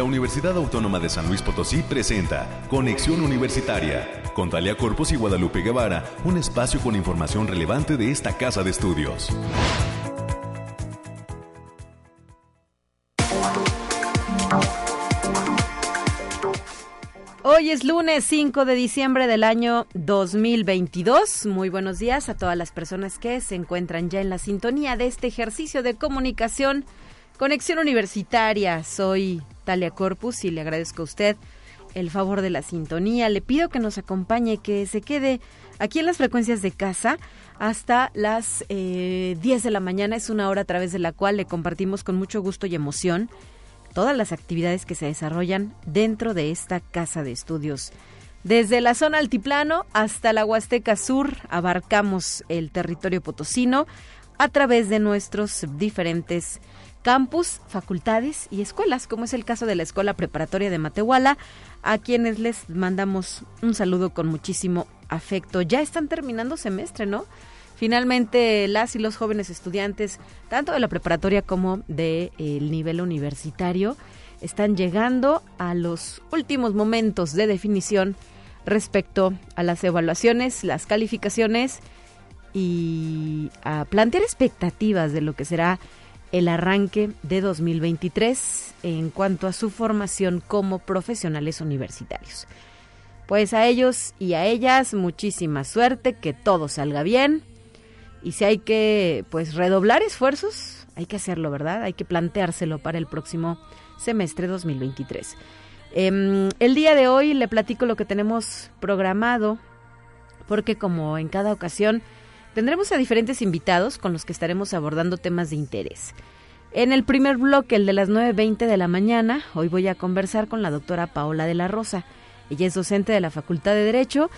la Universidad Autónoma de San Luis Potosí presenta Conexión Universitaria con Talia Corpus y Guadalupe Guevara, un espacio con información relevante de esta casa de estudios. Hoy es lunes 5 de diciembre del año 2022. Muy buenos días a todas las personas que se encuentran ya en la sintonía de este ejercicio de comunicación. Conexión Universitaria. Soy Talia Corpus y le agradezco a usted el favor de la sintonía. Le pido que nos acompañe, que se quede aquí en las frecuencias de casa hasta las eh, 10 de la mañana. Es una hora a través de la cual le compartimos con mucho gusto y emoción todas las actividades que se desarrollan dentro de esta casa de estudios. Desde la zona altiplano hasta la Huasteca Sur abarcamos el territorio potosino a través de nuestros diferentes campus, facultades y escuelas, como es el caso de la Escuela Preparatoria de Matehuala, a quienes les mandamos un saludo con muchísimo afecto. Ya están terminando semestre, ¿no? Finalmente, las y los jóvenes estudiantes, tanto de la preparatoria como del de, nivel universitario, están llegando a los últimos momentos de definición respecto a las evaluaciones, las calificaciones y a plantear expectativas de lo que será el arranque de 2023 en cuanto a su formación como profesionales universitarios. Pues a ellos y a ellas muchísima suerte, que todo salga bien y si hay que pues redoblar esfuerzos, hay que hacerlo, ¿verdad? Hay que planteárselo para el próximo semestre 2023. Em, el día de hoy le platico lo que tenemos programado, porque como en cada ocasión tendremos a diferentes invitados con los que estaremos abordando temas de interés. En el primer bloque, el de las 9.20 de la mañana, hoy voy a conversar con la doctora Paola de la Rosa. Ella es docente de la Facultad de Derecho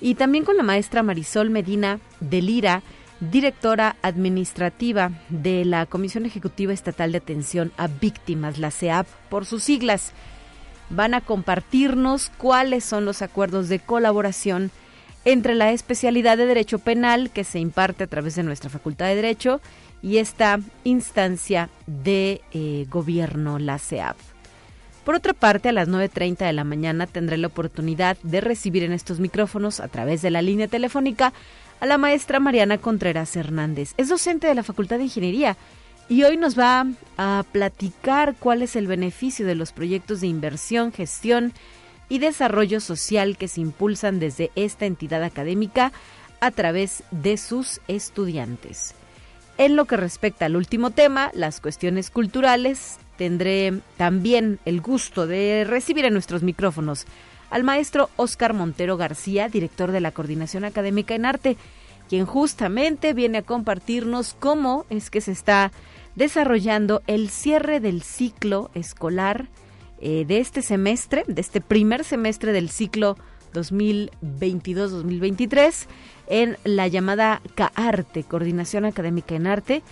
y también con la maestra Marisol Medina de Lira, directora administrativa de la Comisión Ejecutiva Estatal de Atención a Víctimas, la CEAP, por sus siglas. Van a compartirnos cuáles son los acuerdos de colaboración entre la especialidad de Derecho Penal que se imparte a través de nuestra Facultad de Derecho y esta instancia de eh, gobierno, la CEAP. Por otra parte, a las 9.30 de la mañana tendré la oportunidad de recibir en estos micrófonos, a través de la línea telefónica, a la maestra Mariana Contreras Hernández. Es docente de la Facultad de Ingeniería y hoy nos va a platicar cuál es el beneficio de los proyectos de inversión, gestión y desarrollo social que se impulsan desde esta entidad académica a través de sus estudiantes. En lo que respecta al último tema, las cuestiones culturales, tendré también el gusto de recibir en nuestros micrófonos al maestro Oscar Montero García, director de la Coordinación Académica en Arte, quien justamente viene a compartirnos cómo es que se está desarrollando el cierre del ciclo escolar eh, de este semestre, de este primer semestre del ciclo 2022-2023 en la llamada CAARTE, Coordinación Académica en Arte,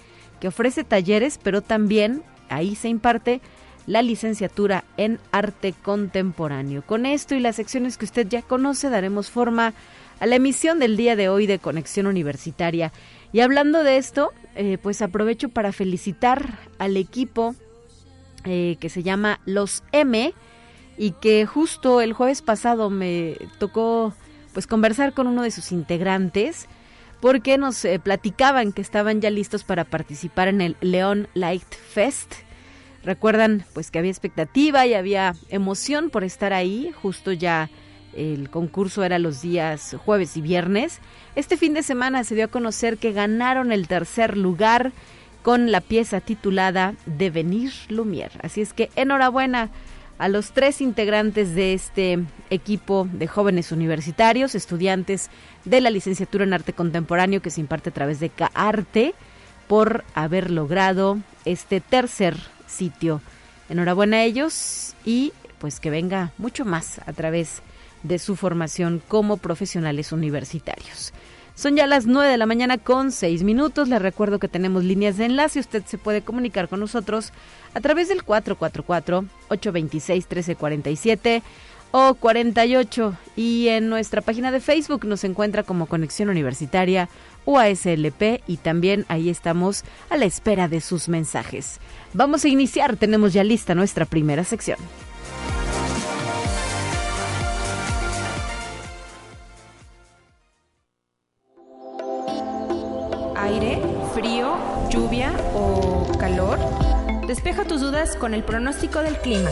que ofrece talleres, pero también ahí se imparte la licenciatura en arte contemporáneo. Con esto y las secciones que usted ya conoce daremos forma a la emisión del día de hoy de Conexión Universitaria. Y hablando de esto, eh, pues aprovecho para felicitar al equipo eh, que se llama Los M y que justo el jueves pasado me tocó pues conversar con uno de sus integrantes porque nos eh, platicaban que estaban ya listos para participar en el León Light Fest Recuerdan pues que había expectativa y había emoción por estar ahí, justo ya el concurso era los días jueves y viernes. Este fin de semana se dio a conocer que ganaron el tercer lugar con la pieza titulada Devenir Lumière. Así es que enhorabuena a los tres integrantes de este equipo de jóvenes universitarios, estudiantes de la licenciatura en arte contemporáneo que se imparte a través de CAARTE, por haber logrado este tercer sitio. Enhorabuena a ellos y pues que venga mucho más a través de su formación como profesionales universitarios. Son ya las 9 de la mañana con 6 minutos. Les recuerdo que tenemos líneas de enlace. Usted se puede comunicar con nosotros a través del 444-826-1347 o 48. Y en nuestra página de Facebook nos encuentra como Conexión Universitaria UASLP y también ahí estamos a la espera de sus mensajes. Vamos a iniciar, tenemos ya lista nuestra primera sección. aire, frío, lluvia o calor? Despeja tus dudas con el pronóstico del clima.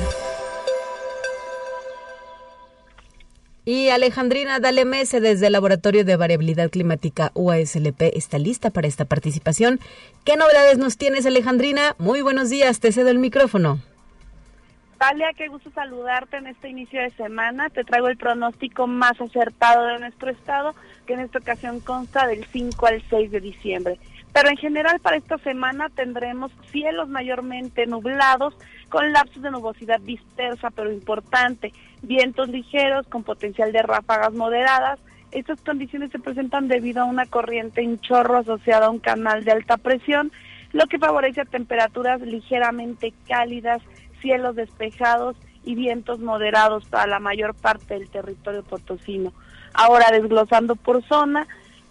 Y Alejandrina Dalemese desde el Laboratorio de Variabilidad Climática UASLP está lista para esta participación. ¿Qué novedades nos tienes Alejandrina? Muy buenos días, te cedo el micrófono. Talia, qué gusto saludarte en este inicio de semana. Te traigo el pronóstico más acertado de nuestro estado que en esta ocasión consta del 5 al 6 de diciembre. Pero en general para esta semana tendremos cielos mayormente nublados con lapsos de nubosidad dispersa pero importante, vientos ligeros con potencial de ráfagas moderadas. Estas condiciones se presentan debido a una corriente en chorro asociada a un canal de alta presión, lo que favorece a temperaturas ligeramente cálidas, cielos despejados y vientos moderados para la mayor parte del territorio potosino. Ahora desglosando por zona,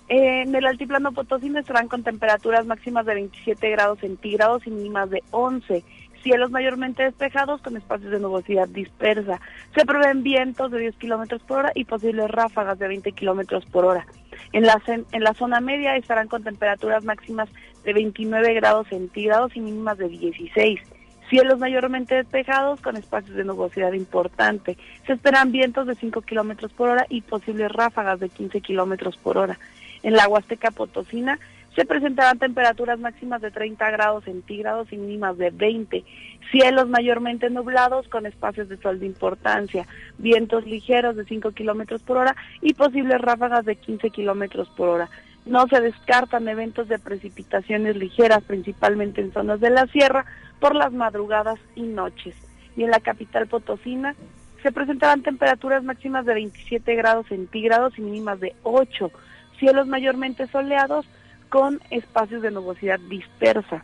en el altiplano potosino estarán con temperaturas máximas de 27 grados centígrados y mínimas de 11. Cielos mayormente despejados con espacios de nubosidad dispersa. Se prevén vientos de 10 kilómetros por hora y posibles ráfagas de 20 kilómetros por hora. En la, en la zona media estarán con temperaturas máximas de 29 grados centígrados y mínimas de 16. Cielos mayormente despejados con espacios de nubosidad importante. Se esperan vientos de 5 kilómetros por hora y posibles ráfagas de 15 kilómetros por hora. En la Huasteca Potosina se presentarán temperaturas máximas de 30 grados centígrados y mínimas de 20. Cielos mayormente nublados con espacios de sol de importancia. Vientos ligeros de 5 kilómetros por hora y posibles ráfagas de 15 kilómetros por hora. No se descartan eventos de precipitaciones ligeras, principalmente en zonas de la sierra, por las madrugadas y noches. Y en la capital potosina se presentarán temperaturas máximas de 27 grados centígrados y mínimas de 8 cielos mayormente soleados con espacios de nubosidad dispersa,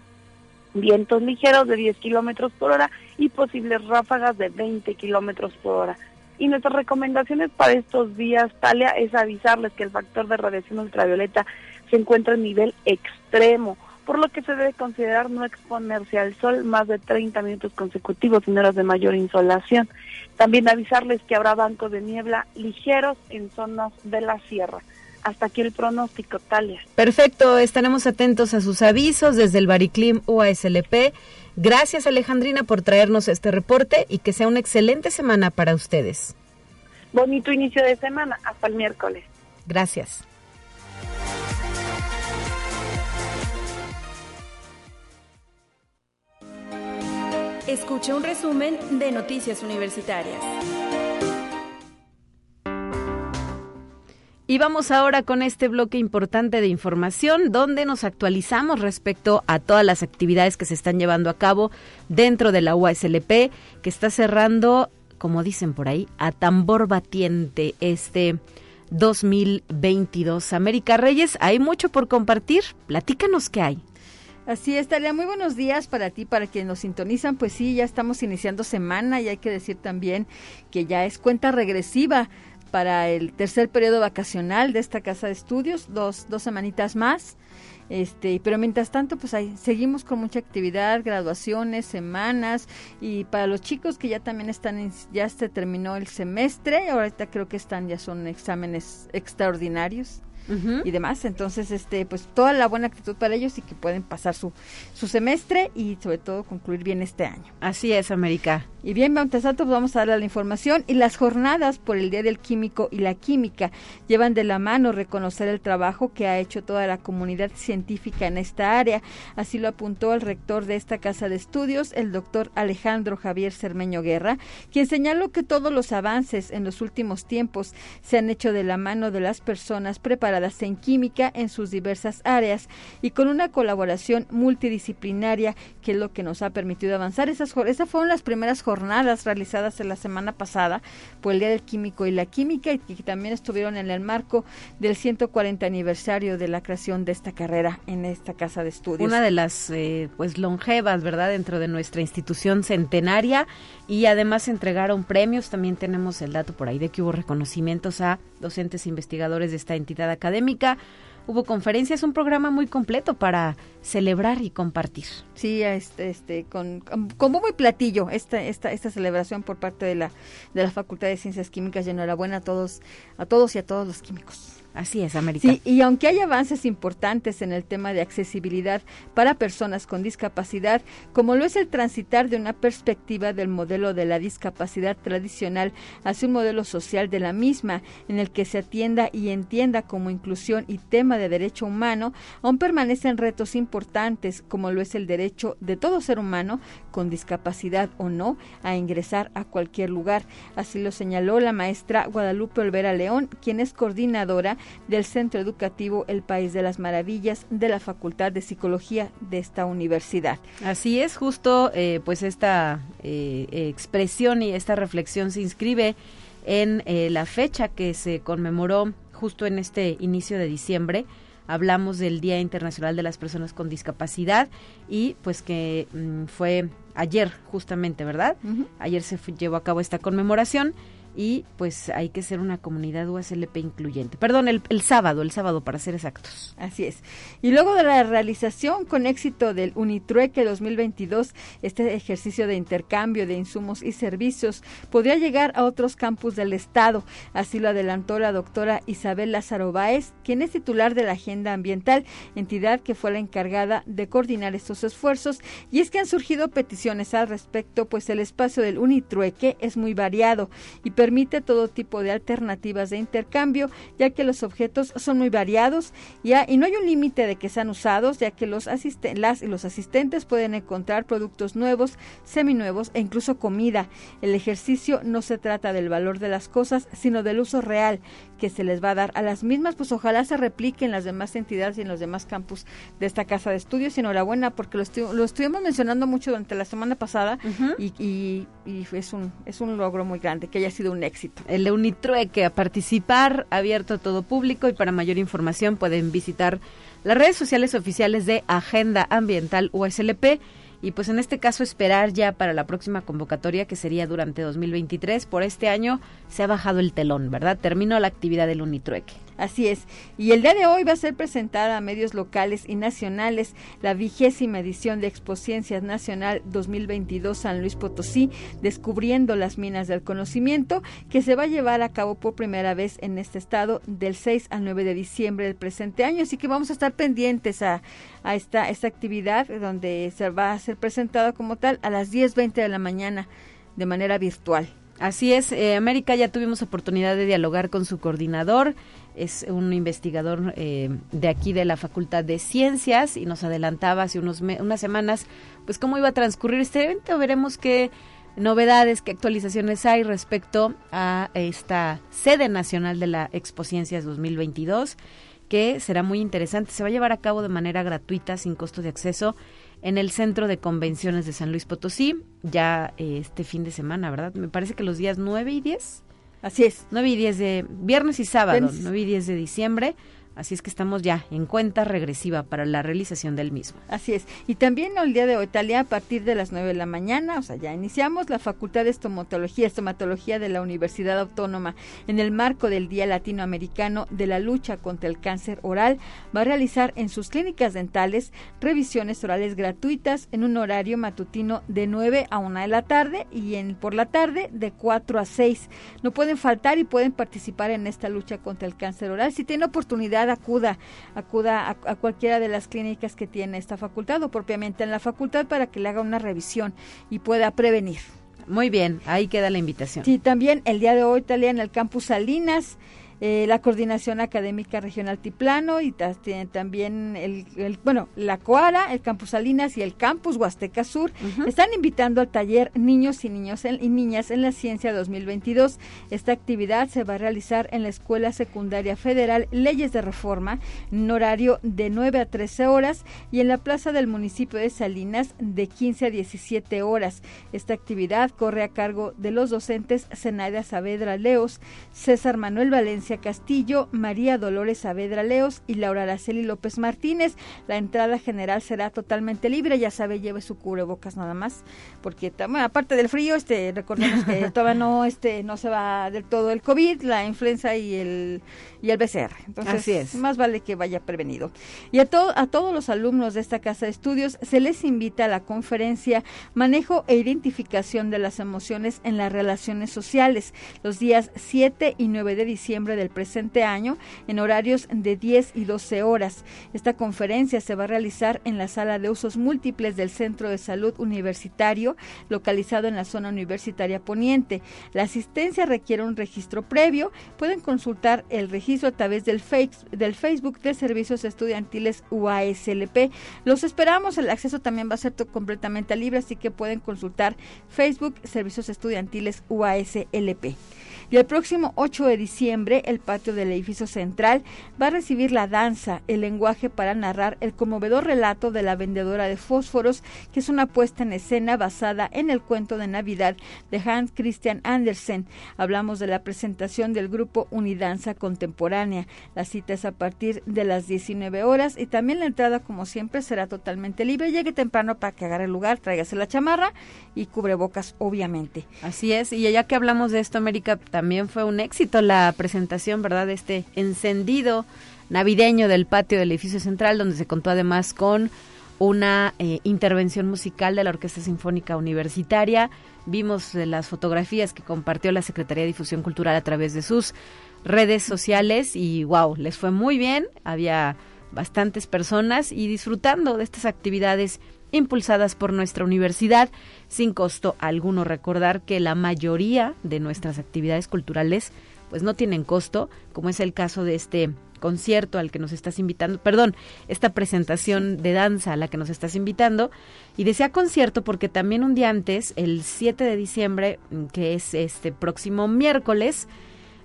vientos ligeros de 10 kilómetros por hora y posibles ráfagas de 20 kilómetros por hora. Y nuestras recomendaciones para estos días, Talia, es avisarles que el factor de radiación ultravioleta se encuentra en nivel extremo, por lo que se debe considerar no exponerse al sol más de 30 minutos consecutivos en horas de mayor insolación. También avisarles que habrá bancos de niebla ligeros en zonas de la sierra. Hasta aquí el pronóstico, Talia. Perfecto, estaremos atentos a sus avisos desde el Bariclim UASLP. Gracias Alejandrina por traernos este reporte y que sea una excelente semana para ustedes. Bonito inicio de semana, hasta el miércoles. Gracias. Escuche un resumen de Noticias Universitarias. Y vamos ahora con este bloque importante de información donde nos actualizamos respecto a todas las actividades que se están llevando a cabo dentro de la UASLP, que está cerrando, como dicen por ahí, a tambor batiente este 2022. América Reyes, hay mucho por compartir. Platícanos qué hay. Así es, Talia. Muy buenos días para ti, para quienes nos sintonizan. Pues sí, ya estamos iniciando semana y hay que decir también que ya es cuenta regresiva para el tercer periodo vacacional de esta casa de estudios, dos, dos semanitas más. Este, pero mientras tanto, pues ahí seguimos con mucha actividad, graduaciones, semanas y para los chicos que ya también están, ya se terminó el semestre, ahorita creo que están, ya son exámenes extraordinarios y demás. Entonces, este, pues toda la buena actitud para ellos y que pueden pasar su, su semestre y sobre todo concluir bien este año. Así es, América. Y bien, pues vamos a darle la información y las jornadas por el Día del Químico y la Química llevan de la mano reconocer el trabajo que ha hecho toda la comunidad científica en esta área. Así lo apuntó el rector de esta casa de estudios, el doctor Alejandro Javier Cermeño Guerra, quien señaló que todos los avances en los últimos tiempos se han hecho de la mano de las personas preparadas en química en sus diversas áreas y con una colaboración multidisciplinaria que es lo que nos ha permitido avanzar. Esas, esas fueron las primeras jornadas realizadas en la semana pasada por el Día del Químico y la Química y que también estuvieron en el marco del 140 aniversario de la creación de esta carrera en esta casa de estudios. Una de las eh, pues longevas, ¿verdad? Dentro de nuestra institución centenaria y además entregaron premios. También tenemos el dato por ahí de que hubo reconocimientos a docentes investigadores de esta entidad académica hubo conferencias, un programa muy completo para celebrar y compartir. Sí, este, este, con, con muy platillo esta, esta, esta celebración por parte de la, de la Facultad de Ciencias Químicas y enhorabuena a todos, a todos y a todos los químicos. Así es, América. Sí, y aunque hay avances importantes en el tema de accesibilidad para personas con discapacidad, como lo es el transitar de una perspectiva del modelo de la discapacidad tradicional hacia un modelo social de la misma, en el que se atienda y entienda como inclusión y tema de derecho humano, aún permanecen retos importantes, como lo es el derecho de todo ser humano, con discapacidad o no, a ingresar a cualquier lugar. Así lo señaló la maestra Guadalupe Olvera León, quien es coordinadora del Centro Educativo El País de las Maravillas de la Facultad de Psicología de esta universidad. Así es, justo eh, pues esta eh, expresión y esta reflexión se inscribe en eh, la fecha que se conmemoró justo en este inicio de diciembre. Hablamos del Día Internacional de las Personas con Discapacidad y pues que mm, fue ayer justamente, ¿verdad? Ayer se llevó a cabo esta conmemoración y pues hay que ser una comunidad USLP incluyente. Perdón, el, el, sábado, el sábado para ser exactos. Así es. Y luego de la realización con éxito del Unitrueque 2022, este ejercicio de intercambio de insumos y servicios podría llegar a otros campus del Estado. Así lo adelantó la doctora Isabel Lázaro Báez, quien es titular de la Agenda Ambiental, entidad que fue la encargada de coordinar estos esfuerzos. Y es que han surgido peticiones al respecto, pues el espacio del Unitrueque es muy variado y permite todo tipo de alternativas de intercambio, ya que los objetos son muy variados y no hay un límite de que sean usados, ya que los las y los asistentes pueden encontrar productos nuevos, seminuevos e incluso comida. El ejercicio no se trata del valor de las cosas, sino del uso real que se les va a dar a las mismas, pues ojalá se replique en las demás entidades y en los demás campus de esta casa de estudios. Enhorabuena, porque lo, lo estuvimos mencionando mucho durante la semana pasada y, y, y, es, un, es un logro muy grande que haya sido un éxito. El Unitrueque a participar, abierto a todo público y para mayor información pueden visitar las redes sociales oficiales de Agenda Ambiental USLP y pues en este caso esperar ya para la próxima convocatoria que sería durante 2023. Por este año se ha bajado el telón, ¿verdad? Terminó la actividad del Unitrueque. Así es. Y el día de hoy va a ser presentada a medios locales y nacionales la vigésima edición de Expociencias Nacional 2022 San Luis Potosí, descubriendo las minas del conocimiento, que se va a llevar a cabo por primera vez en este estado del 6 al 9 de diciembre del presente año. Así que vamos a estar pendientes a, esta, esta actividad donde se va a ser presentada como tal a las 10.20 de la mañana de manera virtual. Así es, eh, América ya tuvimos oportunidad de dialogar con su coordinador, es un investigador eh, de aquí de la Facultad de Ciencias y nos adelantaba hace unos unas semanas pues cómo iba a transcurrir este evento. Veremos qué novedades, qué actualizaciones hay respecto a esta sede nacional de la Expo Ciencias 2022 que será muy interesante. Se va a llevar a cabo de manera gratuita, sin costo de acceso, en el Centro de Convenciones de San Luis Potosí, ya eh, este fin de semana, ¿verdad? Me parece que los días 9 y 10. Así es. 9 y 10 de viernes y sábado, viernes. 9 y 10 de diciembre Así es que estamos ya en cuenta regresiva para la realización del mismo. Así es. Y también el día de hoy, Talia, a partir de las 9 de la mañana, o sea, ya iniciamos la Facultad de Estomatología, Estomatología de la Universidad Autónoma, en el marco del Día Latinoamericano de la Lucha contra el Cáncer Oral, va a realizar en sus clínicas dentales revisiones orales gratuitas en un horario matutino de 9 a 1 de la tarde y en por la tarde de 4 a 6. No pueden faltar y pueden participar en esta lucha contra el cáncer oral. Si tienen oportunidad acuda, acuda a, a, cualquiera de las clínicas que tiene esta facultad o propiamente en la facultad para que le haga una revisión y pueda prevenir. Muy bien, ahí queda la invitación. Sí, también el día de hoy, Talia, en el campus Salinas, eh, la Coordinación Académica Regional Tiplano y tienen también el, el, bueno, la Coara, el Campus Salinas y el Campus Huasteca Sur uh -huh. están invitando al taller Niños y Niños en, y Niñas en la Ciencia 2022. Esta actividad se va a realizar en la Escuela Secundaria Federal Leyes de Reforma en horario de 9 a 13 horas y en la plaza del municipio de Salinas de 15 a 17 horas. Esta actividad corre a cargo de los docentes Zenaida Saavedra Leos, César Manuel Valencia Castillo, María Dolores Saavedra Leos y Laura Araceli López Martínez. La entrada general será totalmente libre, ya sabe, lleve su cubrebocas nada más, porque bueno, aparte del frío, este, recordemos que todavía no, este, no se va del todo el COVID, la influenza y el y el BCR. Entonces, Así es. más vale que vaya prevenido. Y a, to a todos los alumnos de esta casa de estudios se les invita a la conferencia Manejo e Identificación de las Emociones en las Relaciones Sociales, los días 7 y 9 de diciembre del presente año en horarios de 10 y 12 horas. Esta conferencia se va a realizar en la sala de usos múltiples del Centro de Salud Universitario, localizado en la zona universitaria poniente. La asistencia requiere un registro previo. Pueden consultar el registro a través del, del Facebook de Servicios Estudiantiles UASLP. Los esperamos. El acceso también va a ser completamente libre, así que pueden consultar Facebook Servicios Estudiantiles UASLP. Y el próximo 8 de diciembre, el patio del edificio central va a recibir la danza, el lenguaje para narrar el conmovedor relato de la vendedora de fósforos, que es una puesta en escena basada en el cuento de Navidad de Hans Christian Andersen. Hablamos de la presentación del grupo Unidanza Contemporánea. La cita es a partir de las 19 horas y también la entrada, como siempre, será totalmente libre. Llegue temprano para que agarre el lugar, tráigase la chamarra y cubrebocas, obviamente. Así es, y ya que hablamos de esto, América, fue un éxito la presentación, ¿verdad? De este encendido navideño del patio del edificio central, donde se contó además con una eh, intervención musical de la Orquesta Sinfónica Universitaria. Vimos las fotografías que compartió la Secretaría de Difusión Cultural a través de sus redes sociales y wow, les fue muy bien. Había bastantes personas y disfrutando de estas actividades impulsadas por nuestra universidad sin costo alguno. Recordar que la mayoría de nuestras actividades culturales pues no tienen costo, como es el caso de este concierto al que nos estás invitando, perdón, esta presentación de danza a la que nos estás invitando. Y decía concierto porque también un día antes, el 7 de diciembre, que es este próximo miércoles,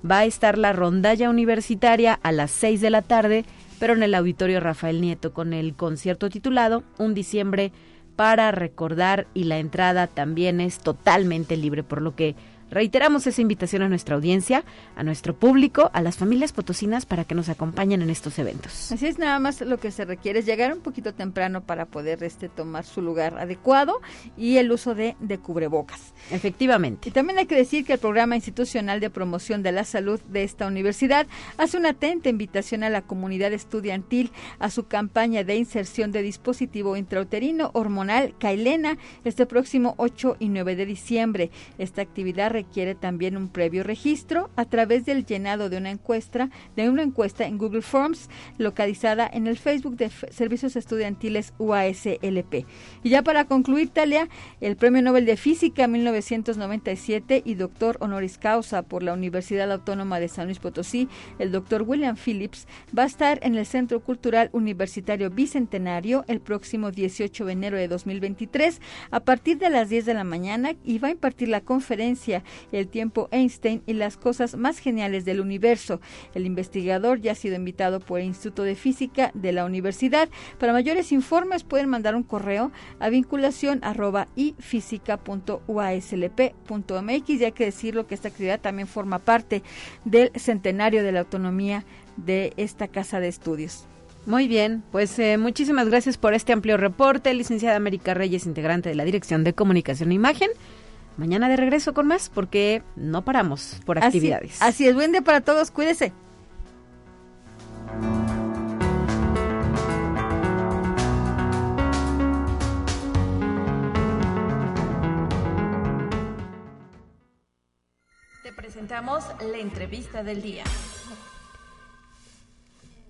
va a estar la rondalla universitaria a las 6 de la tarde pero en el auditorio Rafael Nieto con el concierto titulado Un diciembre para recordar y la entrada también es totalmente libre, por lo que Reiteramos esa invitación a nuestra audiencia, a nuestro público, a las familias potosinas para que nos acompañen en estos eventos. Así es, nada más lo que se requiere es llegar un poquito temprano para poder este tomar su lugar adecuado y el uso de, de cubrebocas. Efectivamente. Y también hay que decir que el Programa Institucional de Promoción de la Salud de esta universidad hace una atenta invitación a la comunidad estudiantil a su campaña de inserción de dispositivo intrauterino hormonal Kailena este próximo 8 y 9 de diciembre. Esta actividad requiere también un previo registro a través del llenado de una encuesta, de una encuesta en Google Forms localizada en el Facebook de Servicios Estudiantiles UASLP. Y ya para concluir, Talia, el Premio Nobel de Física 1997 y doctor honoris causa por la Universidad Autónoma de San Luis Potosí, el doctor William Phillips, va a estar en el Centro Cultural Universitario Bicentenario el próximo 18 de enero de 2023 a partir de las 10 de la mañana y va a impartir la conferencia el tiempo Einstein y las cosas más geniales del universo. El investigador ya ha sido invitado por el Instituto de Física de la Universidad. Para mayores informes pueden mandar un correo a vinculación arroba y hay que decirlo que esta actividad también forma parte del centenario de la autonomía de esta casa de estudios. Muy bien, pues eh, muchísimas gracias por este amplio reporte, licenciada América Reyes, integrante de la Dirección de Comunicación e Imagen mañana de regreso con más porque no paramos por actividades. Así, es, buen día para todos, cuídese. Te presentamos la entrevista del día.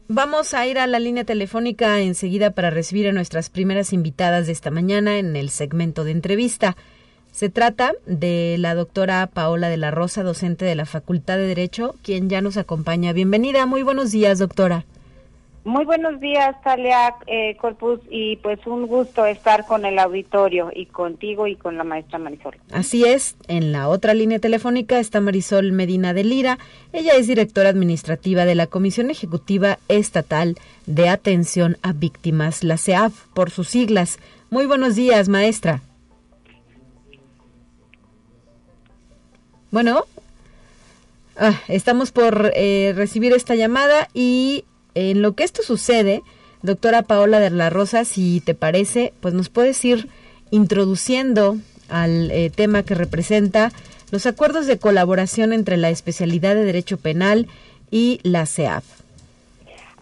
Vamos a ir a la línea telefónica enseguida para recibir a nuestras primeras invitadas de esta mañana en el segmento de entrevista. Se trata de la doctora Paola de la Rosa, docente de la Facultad de Derecho, quien ya nos acompaña. Bienvenida, muy buenos días, doctora. Muy buenos días, Talia eh, Corpus, y pues un gusto estar con el auditorio y contigo y con la maestra Marisol. Así es, en la otra línea telefónica está Marisol Medina de Lira. Ella es directora administrativa de la Comisión Ejecutiva Estatal de Atención a Víctimas, la CEAF, por sus siglas. Muy buenos días, maestra. Bueno, ah, estamos por eh, recibir esta llamada y en lo que esto sucede, doctora Paola de la Rosa, si te parece, pues nos puedes ir introduciendo al eh, tema que representa los acuerdos de colaboración entre la especialidad de Derecho Penal y la CEAF.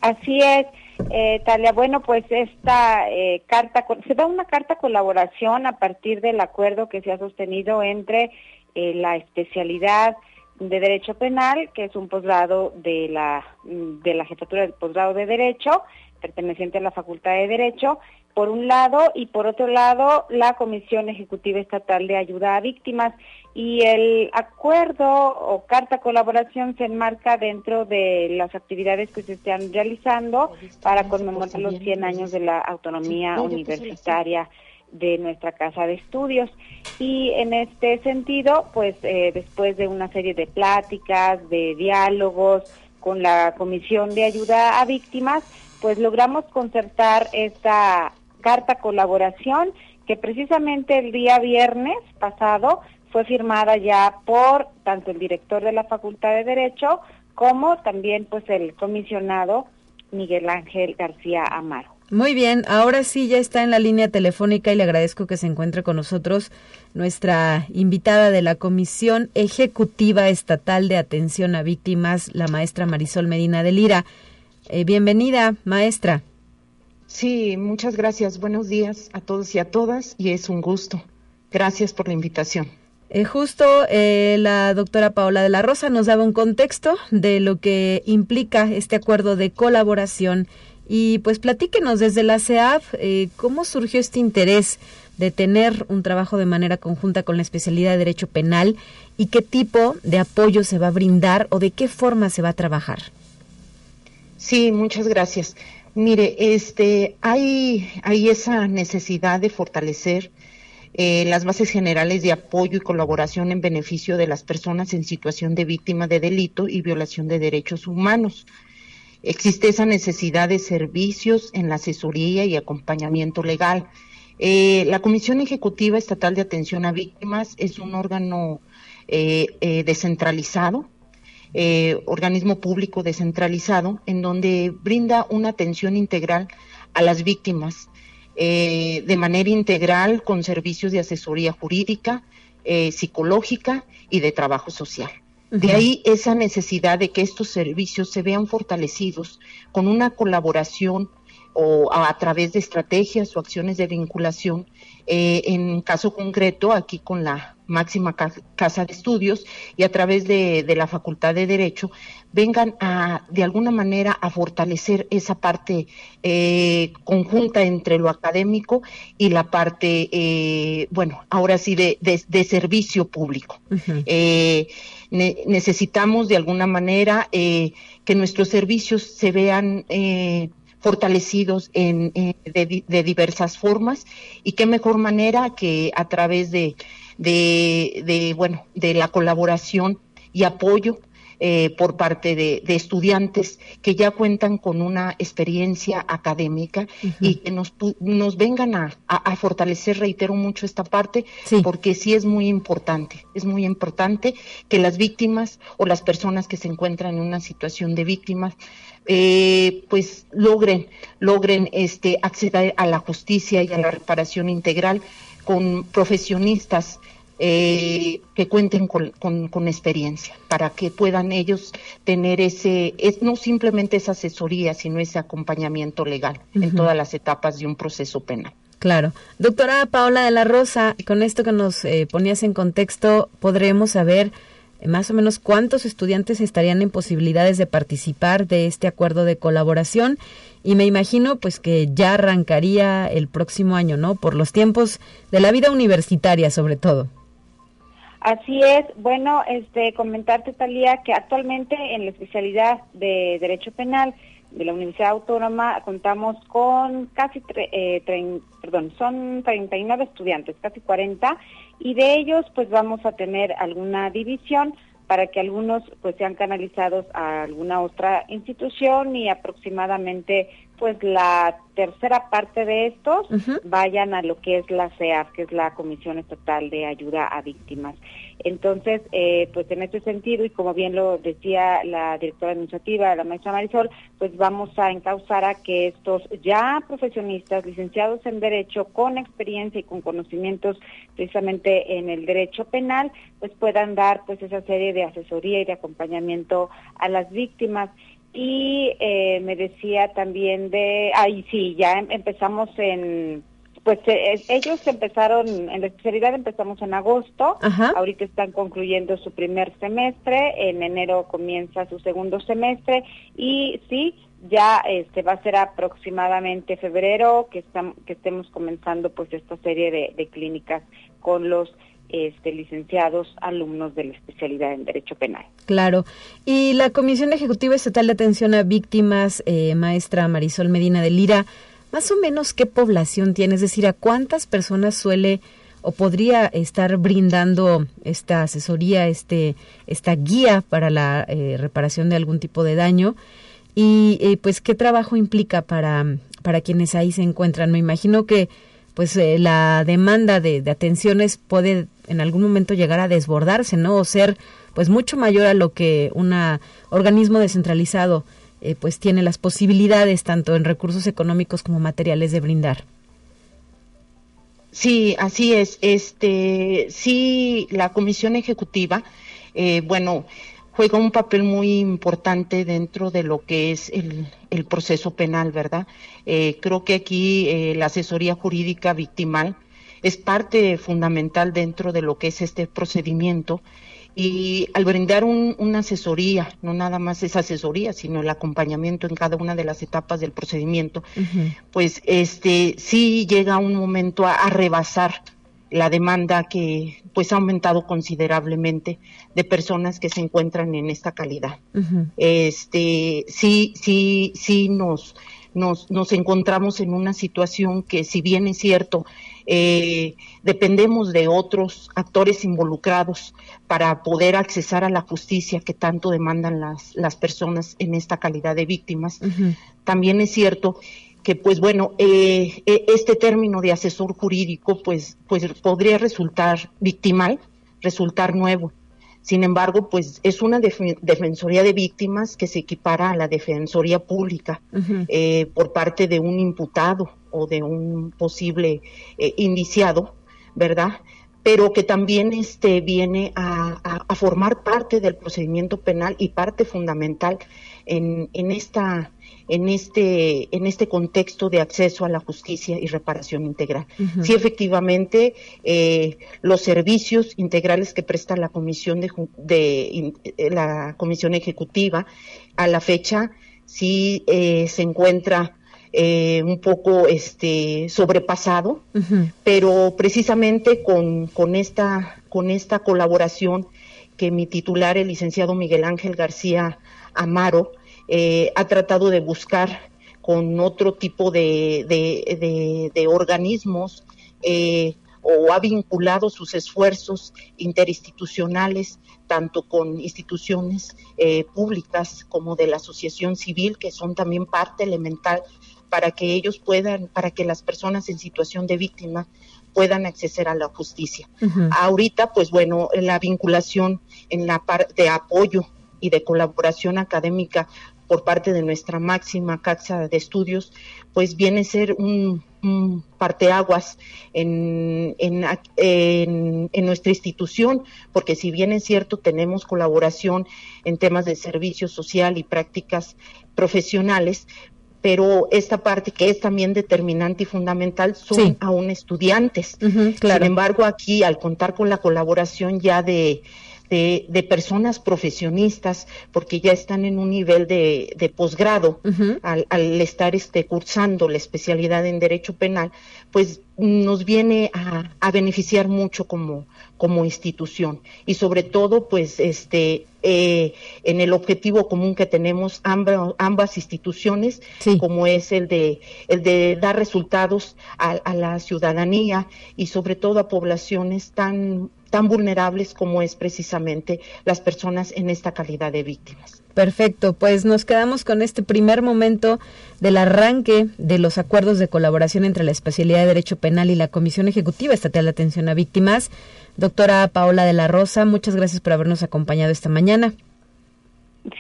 Así es, eh, Talia. Bueno, pues esta eh, carta, se da una carta colaboración a partir del acuerdo que se ha sostenido entre eh, la especialidad de Derecho Penal, que es un posgrado de la, de la Jefatura del Posgrado de Derecho, perteneciente a la Facultad de Derecho, por un lado, y por otro lado, la Comisión Ejecutiva Estatal de Ayuda a Víctimas. Y el acuerdo o carta colaboración se enmarca dentro de las actividades que se están realizando para conmemorar los 100 años de la autonomía universitaria de nuestra casa de estudios. Y en este sentido, pues eh, después de una serie de pláticas, de diálogos con la Comisión de Ayuda a Víctimas, pues logramos concertar esta carta colaboración que precisamente el día viernes pasado fue firmada ya por tanto el director de la Facultad de Derecho como también pues el comisionado Miguel Ángel García Amaro. Muy bien, ahora sí ya está en la línea telefónica y le agradezco que se encuentre con nosotros nuestra invitada de la Comisión Ejecutiva Estatal de Atención a Víctimas, la maestra Marisol Medina de Lira. Eh, bienvenida, maestra. Sí, muchas gracias. Buenos días a todos y a todas y es un gusto. Gracias por la invitación. Eh, justo eh, la doctora Paola de la Rosa nos daba un contexto de lo que implica este acuerdo de colaboración y pues platíquenos desde la CEAF eh, cómo surgió este interés de tener un trabajo de manera conjunta con la especialidad de Derecho Penal y qué tipo de apoyo se va a brindar o de qué forma se va a trabajar. Sí, muchas gracias. Mire, este, hay, hay esa necesidad de fortalecer eh, las bases generales de apoyo y colaboración en beneficio de las personas en situación de víctima de delito y violación de derechos humanos. Existe esa necesidad de servicios en la asesoría y acompañamiento legal. Eh, la Comisión Ejecutiva Estatal de Atención a Víctimas es un órgano eh, eh, descentralizado, organismo público descentralizado, en donde brinda una atención integral a las víctimas de manera integral con servicios de asesoría jurídica, psicológica y de trabajo social. De ahí esa necesidad de que estos servicios se vean fortalecidos con una colaboración o a, través de estrategias o acciones de vinculación, eh, en caso concreto aquí con la máxima casa de estudios y a través de, la Facultad de Derecho, vengan a, de alguna manera, a fortalecer esa parte eh, conjunta entre lo académico y la parte, eh, bueno, ahora sí, de, servicio público necesitamos de alguna manera eh, que nuestros servicios se vean eh, fortalecidos en, de, diversas formas y qué mejor manera que a través de, de bueno de la colaboración y apoyo eh, por parte de, estudiantes que ya cuentan con una experiencia académica y que nos, nos vengan a, fortalecer, reitero mucho esta parte, porque sí es muy importante, es muy importante que las víctimas o las personas que se encuentran en una situación de víctimas eh, pues logren logren este acceder a la justicia y a la reparación integral con profesionistas eh, que cuenten con, experiencia para que puedan ellos tener ese, es, no simplemente esa asesoría, sino ese acompañamiento legal en todas las etapas de un proceso penal. Claro. Doctora Paola de la Rosa, con esto que nos eh, ponías en contexto, podremos saber eh, más o menos cuántos estudiantes estarían en posibilidades de participar de este acuerdo de colaboración y me imagino pues que ya arrancaría el próximo año, ¿no? Por los tiempos de la vida universitaria sobre todo. Así es, bueno, este, comentarte, Talía, que actualmente en la especialidad de Derecho Penal de la Universidad Autónoma contamos con casi, eh, perdón, son 39 estudiantes, casi 40, y de ellos pues vamos a tener alguna división para que algunos pues sean canalizados a alguna otra institución y aproximadamente pues la tercera parte de estos vayan a lo que es la CEAF, que es la Comisión Estatal de Ayuda a Víctimas. Entonces, eh, pues en este sentido, y como bien lo decía la directora administrativa, la maestra Marisol, pues vamos a encauzar a que estos ya profesionistas, licenciados en Derecho, con experiencia y con conocimientos precisamente en el derecho penal, pues puedan dar pues esa serie de asesoría y de acompañamiento a las víctimas. Y eh, me decía también de, ahí sí, ya em, empezamos en, Pues eh, ellos empezaron, en la especialidad empezamos en agosto, ahorita están concluyendo su primer semestre, en enero comienza su segundo semestre y sí, ya este va a ser aproximadamente febrero que, que estemos comenzando pues esta serie de, de clínicas con los este, licenciados alumnos de la especialidad en Derecho Penal. Claro. Y la Comisión Ejecutiva Estatal de Atención a Víctimas, eh, maestra Marisol Medina de Lira, más o menos qué población tiene, es decir, a cuántas personas suele o podría estar brindando esta asesoría, este, esta guía para la eh, reparación de algún tipo de daño y eh, pues qué trabajo implica para, para quienes ahí se encuentran. Me imagino que pues eh, la demanda de, atenciones puede en algún momento llegar a desbordarse, ¿no? O ser pues mucho mayor a lo que un organismo descentralizado eh, pues tiene las posibilidades tanto en recursos económicos como materiales de brindar. Sí, así es. Este, sí, la comisión ejecutiva, eh, bueno, juega un papel muy importante dentro de lo que es el, el proceso penal, ¿verdad? Eh, creo que aquí eh, la asesoría jurídica victimal es parte fundamental dentro de lo que es este procedimiento. Y al brindar una asesoría, no nada más es asesoría, sino el acompañamiento en cada una de las etapas del procedimiento, pues este sí llega un momento a rebasar la demanda que pues ha aumentado considerablemente de personas que se encuentran en esta calidad. Este sí sí sí nos, nos nos encontramos en una situación que si bien es cierto eh, dependemos de otros actores involucrados para poder accesar a la justicia que tanto demandan las, las personas en esta calidad de víctimas. También es cierto que pues bueno, eh, eh, este término de asesor jurídico pues, pues podría resultar victimal, resultar nuevo. Sin embargo, pues es una defensoría de víctimas que se equipara a la defensoría pública eh, por parte de un imputado o de un posible indiciado, ¿verdad? Pero que también este, viene a, a, formar parte del procedimiento penal y parte fundamental en, en esta en este, en este contexto de acceso a la justicia y reparación integral. Sí, efectivamente, eh, los servicios integrales que presta la comisión de, de, eh, la comisión ejecutiva a la fecha sí eh, se encuentra un poco este sobrepasado, pero precisamente con, con esta con esta colaboración que mi titular, el licenciado Miguel Ángel García Amaro, eh, ha tratado de buscar con otro tipo de, de, organismos eh, o ha vinculado sus esfuerzos interinstitucionales tanto con instituciones eh, públicas como de la asociación civil que son también parte elemental para que ellos puedan, para que las personas en situación de víctima puedan acceder a la justicia. Ahorita, pues bueno, la vinculación en la parte de apoyo y de colaboración académica por parte de nuestra máxima casa de estudios, pues viene a ser un, parteaguas en, en, nuestra institución, porque si bien es cierto, tenemos colaboración en temas de servicio social y prácticas profesionales, pero esta parte que es también determinante y fundamental son aún estudiantes. Sin embargo, aquí, al contar con la colaboración ya de de, personas profesionistas, porque ya están en un nivel de, de posgrado al, estar este, cursando la especialidad en Derecho Penal, pues nos viene a, beneficiar mucho como, como institución. Y sobre todo pues este eh, en el objetivo común que tenemos ambas, ambas instituciones como es el de el de dar resultados a, a la ciudadanía y sobre todo a poblaciones tan tan vulnerables como es precisamente las personas en esta calidad de víctimas. Perfecto, pues nos quedamos con este primer momento del arranque de los acuerdos de colaboración entre la especialidad de Derecho Penal y la Comisión Ejecutiva Estatal de Atención a Víctimas. Doctora Paola de la Rosa, muchas gracias por habernos acompañado esta mañana.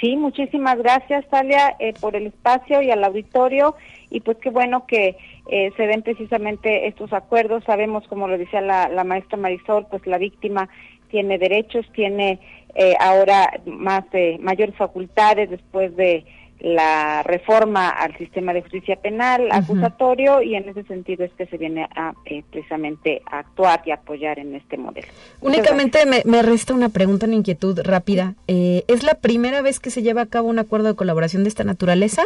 Sí, muchísimas gracias, Talia, eh, por el espacio y al auditorio. Y pues qué bueno que eh, se den precisamente estos acuerdos. Sabemos, como lo decía la, maestra Marisol, pues la víctima tiene derechos, tiene eh, ahora más mayores facultades después de la reforma al sistema de justicia penal acusatorio y en ese sentido es que se viene a eh, precisamente a actuar y apoyar en este modelo. Únicamente me, resta una pregunta, una inquietud rápida. Eh, ¿Es la primera vez que se lleva a cabo un acuerdo de colaboración de esta naturaleza?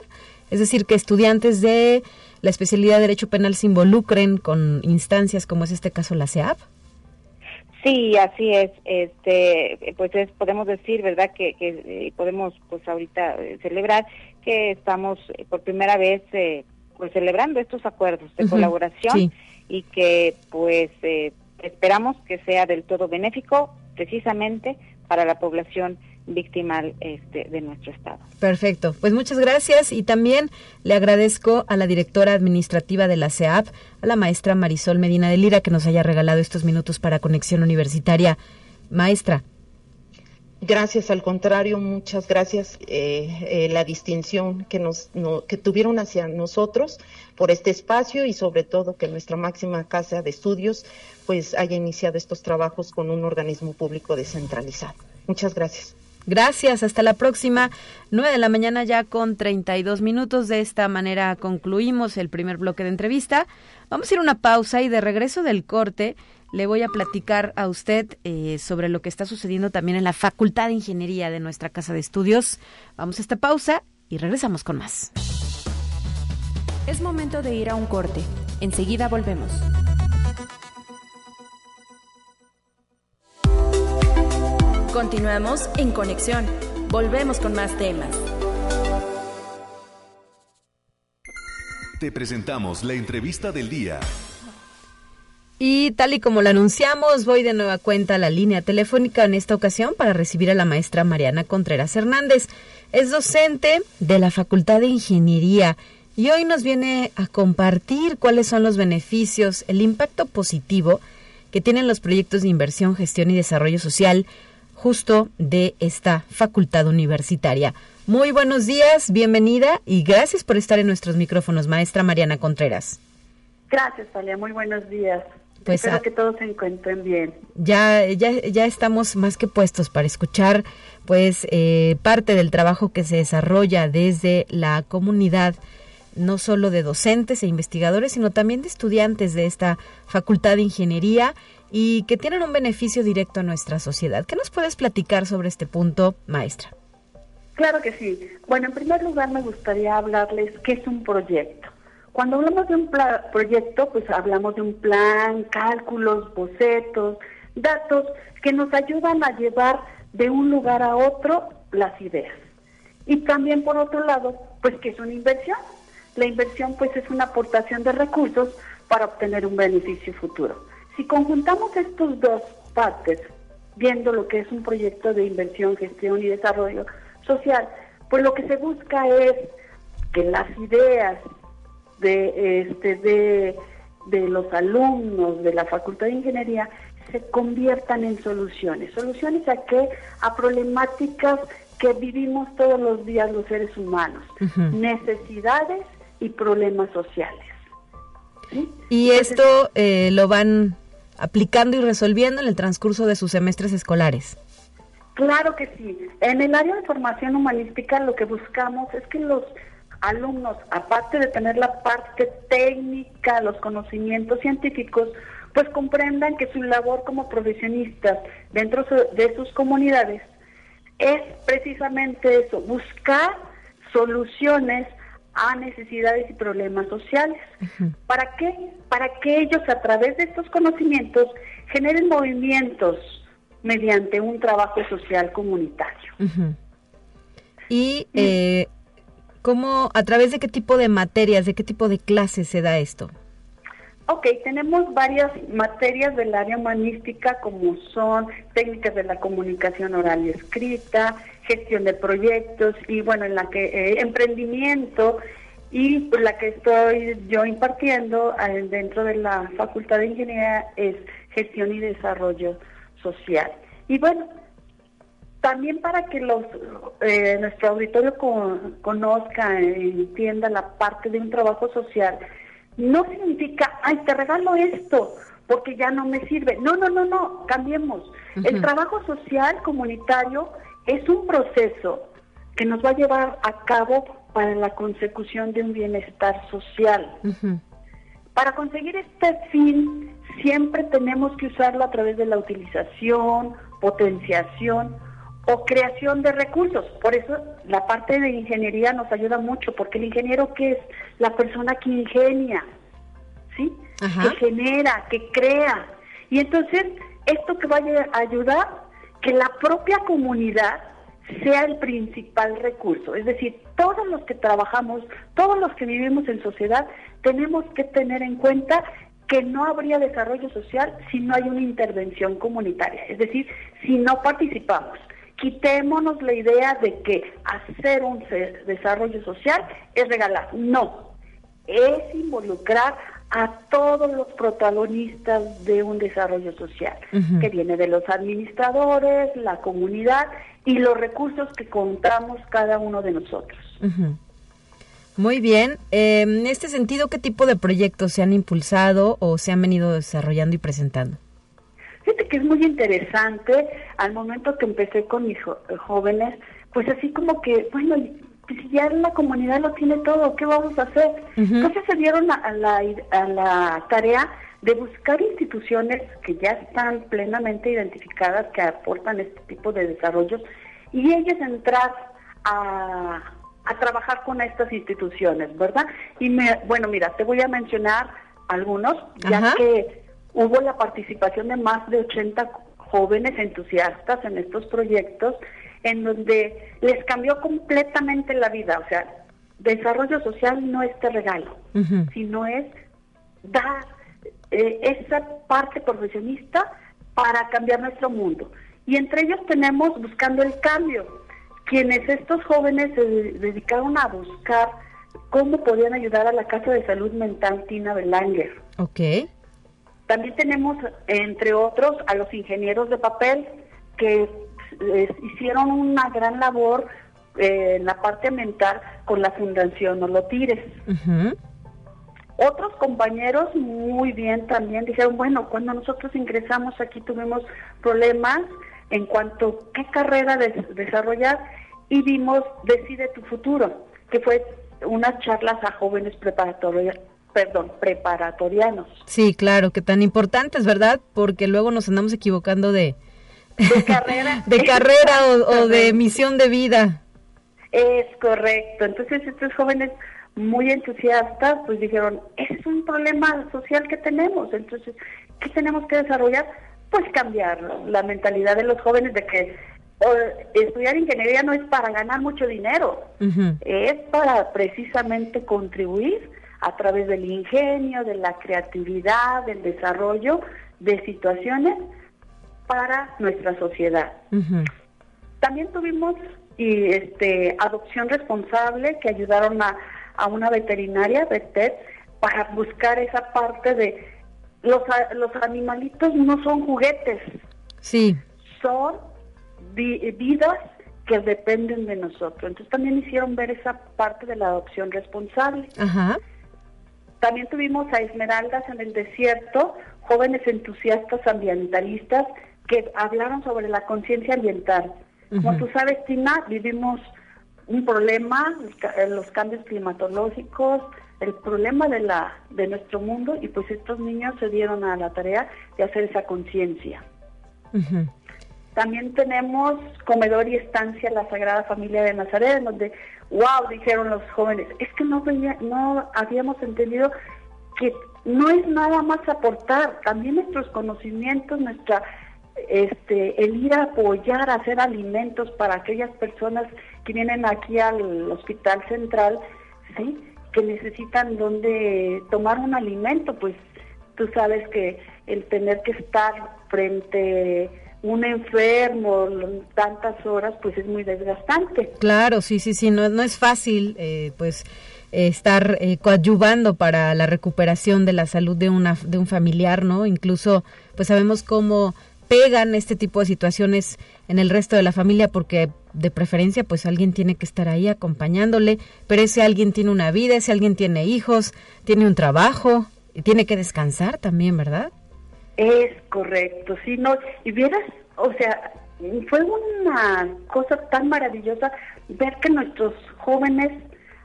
Es decir, que estudiantes de la especialidad de Derecho Penal se involucren con instancias como es este caso la CEAP. Sí, así es. Este, pues podemos decir, ¿verdad? Que, que eh, podemos, pues ahorita eh, celebrar que estamos eh, por primera vez, pues celebrando estos acuerdos de colaboración y que, pues, esperamos que sea del todo benéfico, precisamente para la población víctima este, de nuestro Estado. Perfecto. Pues muchas gracias y también le agradezco a la directora administrativa de la CEAP, a la maestra Marisol Medina de Lira, que nos haya regalado estos minutos para Conexión Universitaria. Maestra. Gracias, al contrario, muchas gracias eh, eh, la distinción que nos que tuvieron hacia nosotros por este espacio y sobre todo que nuestra máxima casa de estudios pues haya iniciado estos trabajos con un organismo público descentralizado. Muchas gracias. Gracias, hasta la próxima. 9 de la mañana ya con 32 minutos. De esta manera concluimos el primer bloque de entrevista. Vamos a ir a una pausa y de regreso del corte le voy a platicar a usted eh, sobre lo que está sucediendo también en la Facultad de Ingeniería de nuestra Casa de Estudios. Vamos a esta pausa y regresamos con más. Es momento de ir a un corte. Enseguida volvemos. Continuamos en conexión. Volvemos con más temas. Te presentamos la entrevista del día. Y tal y como lo anunciamos, voy de nueva cuenta a la línea telefónica en esta ocasión para recibir a la maestra Mariana Contreras Hernández. Es docente de la Facultad de Ingeniería y hoy nos viene a compartir cuáles son los beneficios, el impacto positivo que tienen los proyectos de inversión, gestión y desarrollo social justo de esta facultad universitaria. Muy buenos días, bienvenida y gracias por estar en nuestros micrófonos, maestra Mariana Contreras. Gracias, Talia, muy buenos días. Pues Espero que todos se encuentren bien. Ya, ya, ya estamos más que puestos para escuchar pues eh, parte del trabajo que se desarrolla desde la comunidad no solo de docentes e investigadores, sino también de estudiantes de esta Facultad de Ingeniería y que tienen un beneficio directo a nuestra sociedad. ¿Qué nos puedes platicar sobre este punto, maestra? Claro que sí. Bueno, en primer lugar me gustaría hablarles qué es un proyecto. Cuando hablamos de un proyecto, pues hablamos de un plan, cálculos, bocetos, datos que nos ayudan a llevar de un lugar a otro las ideas. Y también por otro lado, pues que es una inversión. La inversión pues es una aportación de recursos para obtener un beneficio futuro. Si conjuntamos estos dos partes, viendo lo que es un proyecto de inversión, gestión y desarrollo social, pues lo que se busca es que las ideas de, este, de, de los alumnos de la Facultad de Ingeniería se conviertan en soluciones. ¿Soluciones a qué? A problemáticas que vivimos todos los días los seres humanos. Necesidades y problemas sociales. Y esto eh, lo van aplicando y resolviendo en el transcurso de sus semestres escolares. Claro que sí. En el área de formación humanística lo que buscamos es que los alumnos, aparte de tener la parte técnica, los conocimientos científicos, pues comprendan que su labor como profesionistas dentro de sus comunidades es precisamente eso, buscar soluciones a necesidades y problemas sociales. ¿Para qué? Para que ellos a través de estos conocimientos generen movimientos mediante un trabajo social comunitario. ¿Y eh, cómo, a través de qué tipo de materias, de qué tipo de clases se da esto? Ok, tenemos varias materias del área humanística como son técnicas de la comunicación oral y escrita, gestión de proyectos y bueno, en la que eh, emprendimiento y pues, la que estoy yo impartiendo eh, dentro de la Facultad de Ingeniería es gestión y desarrollo social. Y bueno, también para que los eh, nuestro auditorio conozca, entienda la parte de un trabajo social, no significa, ay, te regalo esto, porque ya no me sirve. No, no, no, no, cambiemos. El trabajo social comunitario es un proceso que nos va a llevar a cabo para la consecución de un bienestar social. Para conseguir este fin, siempre tenemos que usarlo a través de la utilización, potenciación o creación de recursos. Por eso la parte de ingeniería nos ayuda mucho, porque el ingeniero que es la persona que ingenia, ¿sí? Que genera, que crea. Y entonces, esto que va a ayudar que la propia comunidad sea el principal recurso. Es decir, todos los que trabajamos, todos los que vivimos en sociedad, tenemos que tener en cuenta que no habría desarrollo social si no hay una intervención comunitaria, es decir, si no participamos. Quitémonos la idea de que hacer un desarrollo social es regalar. No, es involucrar a todos los protagonistas de un desarrollo social, que viene de los administradores, la comunidad y los recursos que contamos cada uno de nosotros. Muy bien. Em, en este sentido, ¿qué tipo de proyectos se han impulsado o se han venido desarrollando y presentando? Fíjate que es muy interesante. Al momento que empecé con mis jóvenes, pues así como que, bueno, si ya la comunidad lo tiene todo, ¿qué vamos a hacer? Entonces se dieron a, la, a la tarea de buscar instituciones que ya están plenamente identificadas, que aportan este tipo de desarrollos, y ellos entrar a, a trabajar con estas instituciones, ¿verdad? Y me, bueno, mira, te voy a mencionar algunos, ya que hubo la participación de más de 80 jóvenes entusiastas en estos proyectos, en donde les cambió completamente la vida. O sea, desarrollo social no es de regalo, sino es dar eh, esa parte profesionista para cambiar nuestro mundo. Y entre ellos tenemos Buscando el Cambio, quienes estos jóvenes se dedicaron a buscar cómo podían ayudar a la Casa de Salud Mental Tina Belanger. Ok. También tenemos, entre otros, a los ingenieros de papel que hicieron una gran labor eh, en la parte mental con la Fundación Olotires. Otros compañeros muy bien también dijeron, bueno, cuando nosotros ingresamos aquí tuvimos problemas en cuanto a qué carrera desarrollar y vimos Decide tu futuro, que fue unas charlas a jóvenes preparatorias perdón, preparatorianos. Sí, claro, que tan importantes, ¿verdad? Porque luego nos andamos equivocando de, de carrera, de carrera o, de misión de vida. Es correcto. Entonces estos jóvenes muy entusiastas pues dijeron, es un problema social que tenemos. Entonces, ¿qué tenemos que desarrollar? Pues cambiar la mentalidad de los jóvenes de que estudiar ingeniería no es para ganar mucho dinero, es para precisamente contribuir a través del ingenio, de la creatividad, del desarrollo de situaciones para nuestra sociedad. También tuvimos y este adopción responsable que ayudaron a, a una veterinaria, VETED, para buscar esa parte de los, los animalitos no son juguetes. Sí. Son vidas que dependen de nosotros. Entonces también hicieron ver esa parte de la adopción responsable. También tuvimos a Esmeraldas en el desierto, jóvenes entusiastas ambientalistas que hablaron sobre la conciencia ambiental. Como tú sabes, Tina, vivimos un problema, los cambios climatológicos, el problema de la de nuestro mundo y pues estos niños se dieron a la tarea de hacer esa conciencia. También tenemos comedor y estancia la Sagrada Familia de Nazaret, donde, wow, dijeron los jóvenes, es que no, veía, no habíamos entendido que no es nada más aportar, también nuestros conocimientos, nuestra este el ir a apoyar, a hacer alimentos para aquellas personas que vienen aquí al hospital central, ¿sí? que necesitan donde tomar un alimento, pues tú sabes que el tener que estar frente un enfermo tantas horas, pues es muy desgastante. Claro, sí, sí, sí, no, no es fácil, eh, pues estar eh, coadyuvando para la recuperación de la salud de una de un familiar, ¿no? Incluso, pues sabemos cómo pegan este tipo de situaciones en el resto de la familia porque de preferencia pues alguien tiene que estar ahí acompañándole, pero ese alguien tiene una vida, ese alguien tiene hijos, tiene un trabajo, tiene que descansar también, ¿verdad? Es correcto, sí, no, y vieras, o sea, fue una cosa tan maravillosa ver que nuestros jóvenes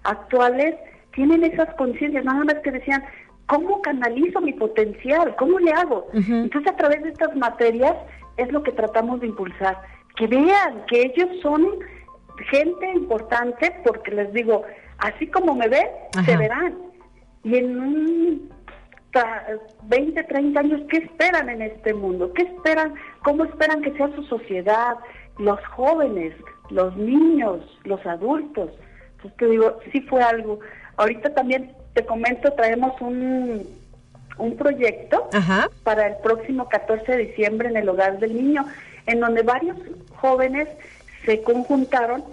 actuales tienen esas conciencias, nada más que decían, ¿cómo canalizo mi potencial? ¿Cómo le hago? Entonces a través de estas materias es lo que tratamos de impulsar, que vean que ellos son gente importante porque les digo, así como me ven, se verán. Y en un 20, 30 años, ¿qué esperan en este mundo? ¿Qué esperan? ¿Cómo esperan que sea su sociedad? Los jóvenes, los niños, los adultos. Entonces te digo, sí fue algo. Ahorita también te comento, traemos un, un proyecto para el próximo 14 de diciembre en el Hogar del Niño, en donde varios jóvenes se conjuntaron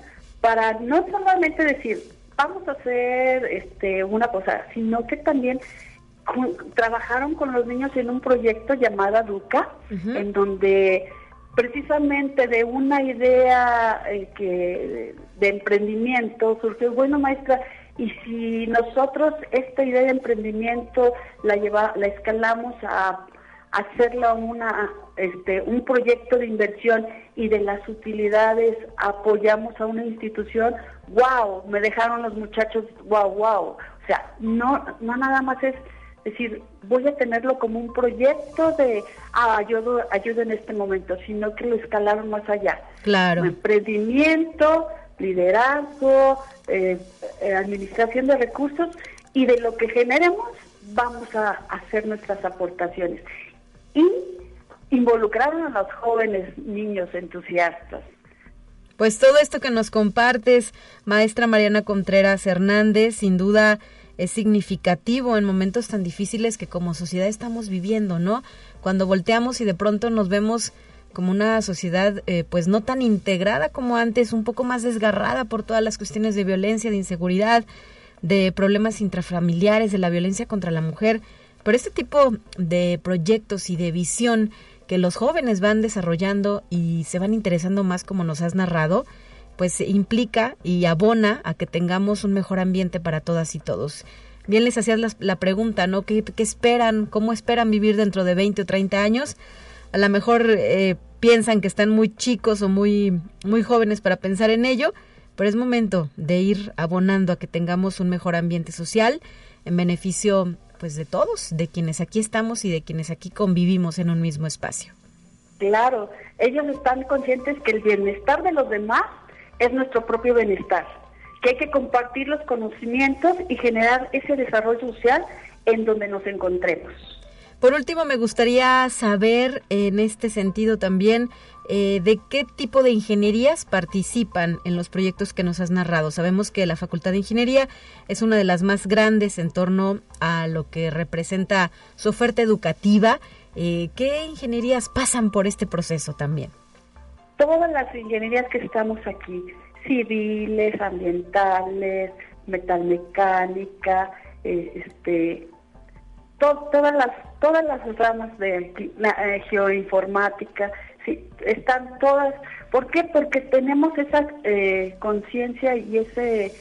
para no solamente decir, vamos a hacer este, una posada, sino que también trabajaron con los niños en un proyecto llamado Duca, en donde precisamente de una idea eh, que de emprendimiento surgió, bueno maestra, y si nosotros esta idea de emprendimiento la lleva, la escalamos a hacerla una este un proyecto de inversión y de las utilidades apoyamos a una institución, wow, me dejaron los muchachos, wow, wow. O sea, no no nada más es decir, voy a tenerlo como un proyecto de ah, ayudo, ayuda en este momento, sino que lo escalaron más allá. Claro. Emprendimiento, liderazgo, eh, eh, administración de recursos y de lo que generemos vamos a hacer nuestras aportaciones. Y involucraron a los jóvenes niños entusiastas. Pues todo esto que nos compartes, maestra Mariana Contreras Hernández, sin duda es significativo en momentos tan difíciles que como sociedad estamos viviendo, ¿no? Cuando volteamos y de pronto nos vemos como una sociedad eh, pues no tan integrada como antes, un poco más desgarrada por todas las cuestiones de violencia, de inseguridad, de problemas intrafamiliares, de la violencia contra la mujer. Pero este tipo de proyectos y de visión que los jóvenes van desarrollando y se van interesando más como nos has narrado, pues implica y abona a que tengamos un mejor ambiente para todas y todos. Bien les hacías la, pregunta, ¿no? ¿Qué, esperan? ¿Cómo esperan vivir dentro de 20 o 30 años? A lo mejor eh, piensan que están muy chicos o muy, muy jóvenes para pensar en ello, pero es momento de ir abonando a que tengamos un mejor ambiente social en beneficio pues de todos, de quienes aquí estamos y de quienes aquí convivimos en un mismo espacio. Claro, ellos están conscientes que el bienestar de los demás es nuestro propio bienestar, que hay que compartir los conocimientos y generar ese desarrollo social en donde nos encontremos. Por último, me gustaría saber en este sentido también eh, de qué tipo de ingenierías participan en los proyectos que nos has narrado. Sabemos que la Facultad de Ingeniería es una de las más grandes en torno a lo que representa su oferta educativa. Eh, ¿Qué ingenierías pasan por este proceso también? Todas las ingenierías que estamos aquí, civiles, ambientales, metalmecánica, eh, este, todas las todas las ramas de eh, geoinformática, sí, están todas. ¿Por qué? Porque tenemos esa eh, conciencia y ese